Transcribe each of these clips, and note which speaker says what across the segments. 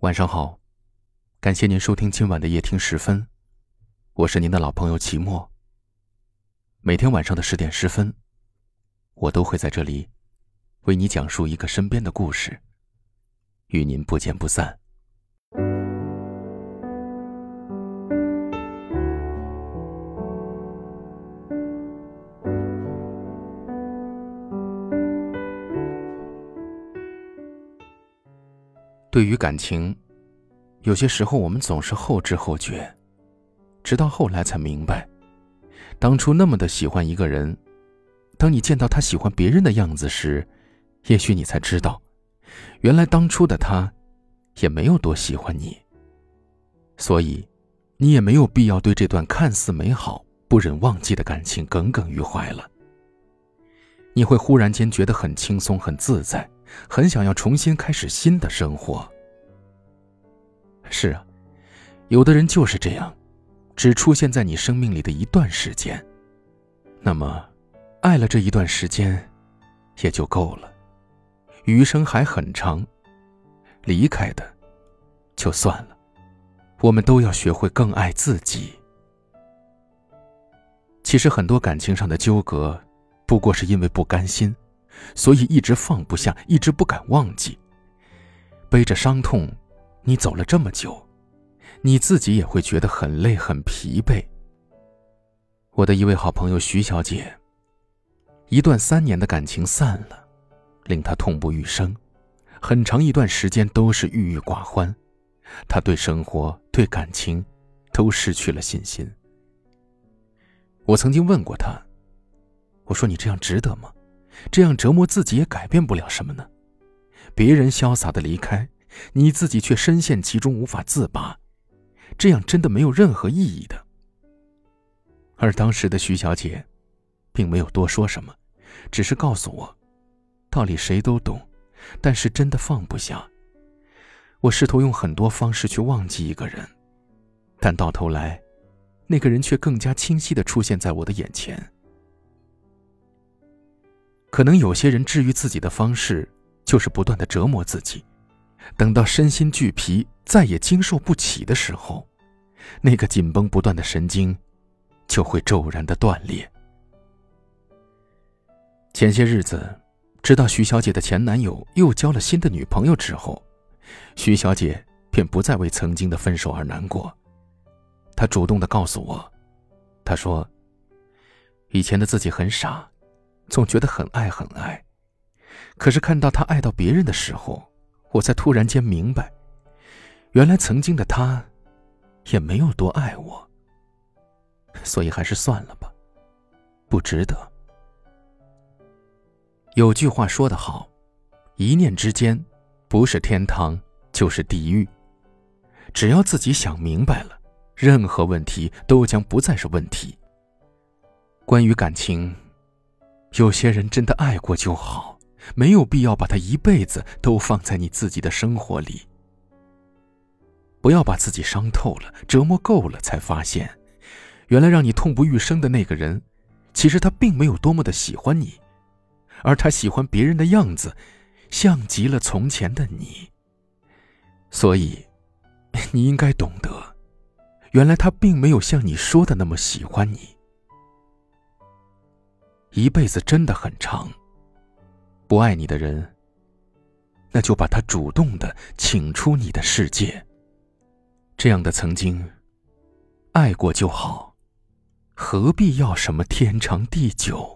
Speaker 1: 晚上好，感谢您收听今晚的夜听十分，我是您的老朋友齐墨。每天晚上的十点十分，我都会在这里为你讲述一个身边的故事，与您不见不散。对于感情，有些时候我们总是后知后觉，直到后来才明白，当初那么的喜欢一个人，当你见到他喜欢别人的样子时，也许你才知道，原来当初的他，也没有多喜欢你。所以，你也没有必要对这段看似美好、不忍忘记的感情耿耿于怀了。你会忽然间觉得很轻松、很自在。很想要重新开始新的生活。是啊，有的人就是这样，只出现在你生命里的一段时间。那么，爱了这一段时间，也就够了。余生还很长，离开的，就算了。我们都要学会更爱自己。其实，很多感情上的纠葛，不过是因为不甘心。所以一直放不下，一直不敢忘记。背着伤痛，你走了这么久，你自己也会觉得很累、很疲惫。我的一位好朋友徐小姐，一段三年的感情散了，令她痛不欲生，很长一段时间都是郁郁寡欢。她对生活、对感情，都失去了信心。我曾经问过她，我说：“你这样值得吗？”这样折磨自己也改变不了什么呢？别人潇洒的离开，你自己却深陷其中无法自拔，这样真的没有任何意义的。而当时的徐小姐，并没有多说什么，只是告诉我，道理谁都懂，但是真的放不下。我试图用很多方式去忘记一个人，但到头来，那个人却更加清晰的出现在我的眼前。可能有些人治愈自己的方式，就是不断的折磨自己，等到身心俱疲，再也经受不起的时候，那个紧绷不断的神经，就会骤然的断裂。前些日子，知道徐小姐的前男友又交了新的女朋友之后，徐小姐便不再为曾经的分手而难过。她主动的告诉我，她说：“以前的自己很傻。”总觉得很爱很爱，可是看到他爱到别人的时候，我才突然间明白，原来曾经的他，也没有多爱我。所以还是算了吧，不值得。有句话说得好，一念之间，不是天堂就是地狱。只要自己想明白了，任何问题都将不再是问题。关于感情。有些人真的爱过就好，没有必要把他一辈子都放在你自己的生活里。不要把自己伤透了、折磨够了，才发现，原来让你痛不欲生的那个人，其实他并没有多么的喜欢你，而他喜欢别人的样子，像极了从前的你。所以，你应该懂得，原来他并没有像你说的那么喜欢你。一辈子真的很长。不爱你的人，那就把他主动的请出你的世界。这样的曾经，爱过就好，何必要什么天长地久？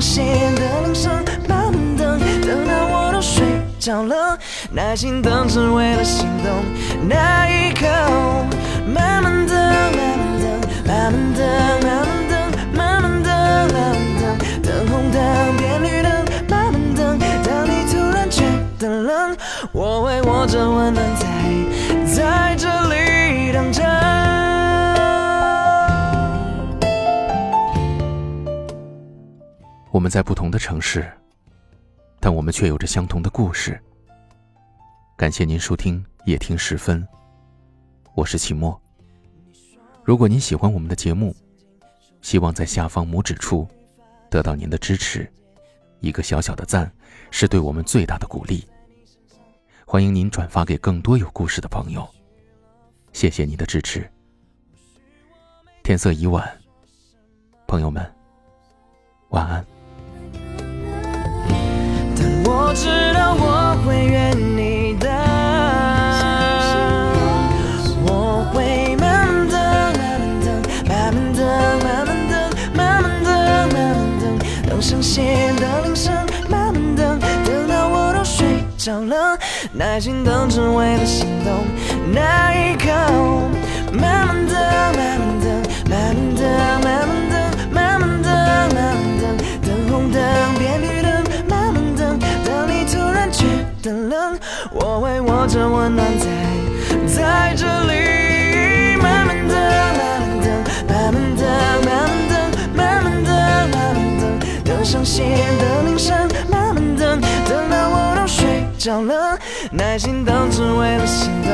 Speaker 2: 的铃声，慢慢等，等到我都睡着了，耐心等只为了心动那一刻。慢慢等，慢慢等，慢慢等，慢慢等，慢慢等，慢慢等，等红灯变绿灯，慢慢等，当你突然觉得冷，我会握着温暖在
Speaker 1: 我们在不同的城市，但我们却有着相同的故事。感谢您收听夜听时分，我是齐墨。如果您喜欢我们的节目，希望在下方拇指处得到您的支持，一个小小的赞是对我们最大的鼓励。欢迎您转发给更多有故事的朋友，谢谢你的支持。天色已晚，朋友们，晚安。
Speaker 2: 我知道我会愿你的，我会慢慢等，慢慢等，慢慢等，慢慢等，慢慢等，慢慢等，等上线的铃声，慢慢等，等到我都睡着了，耐心等只为了心动温暖在在这里。慢慢等，慢慢等，慢慢等，慢慢等，慢慢等，慢慢等，等上线的铃声，慢慢等，等到我都睡着了，耐心等只为了心动。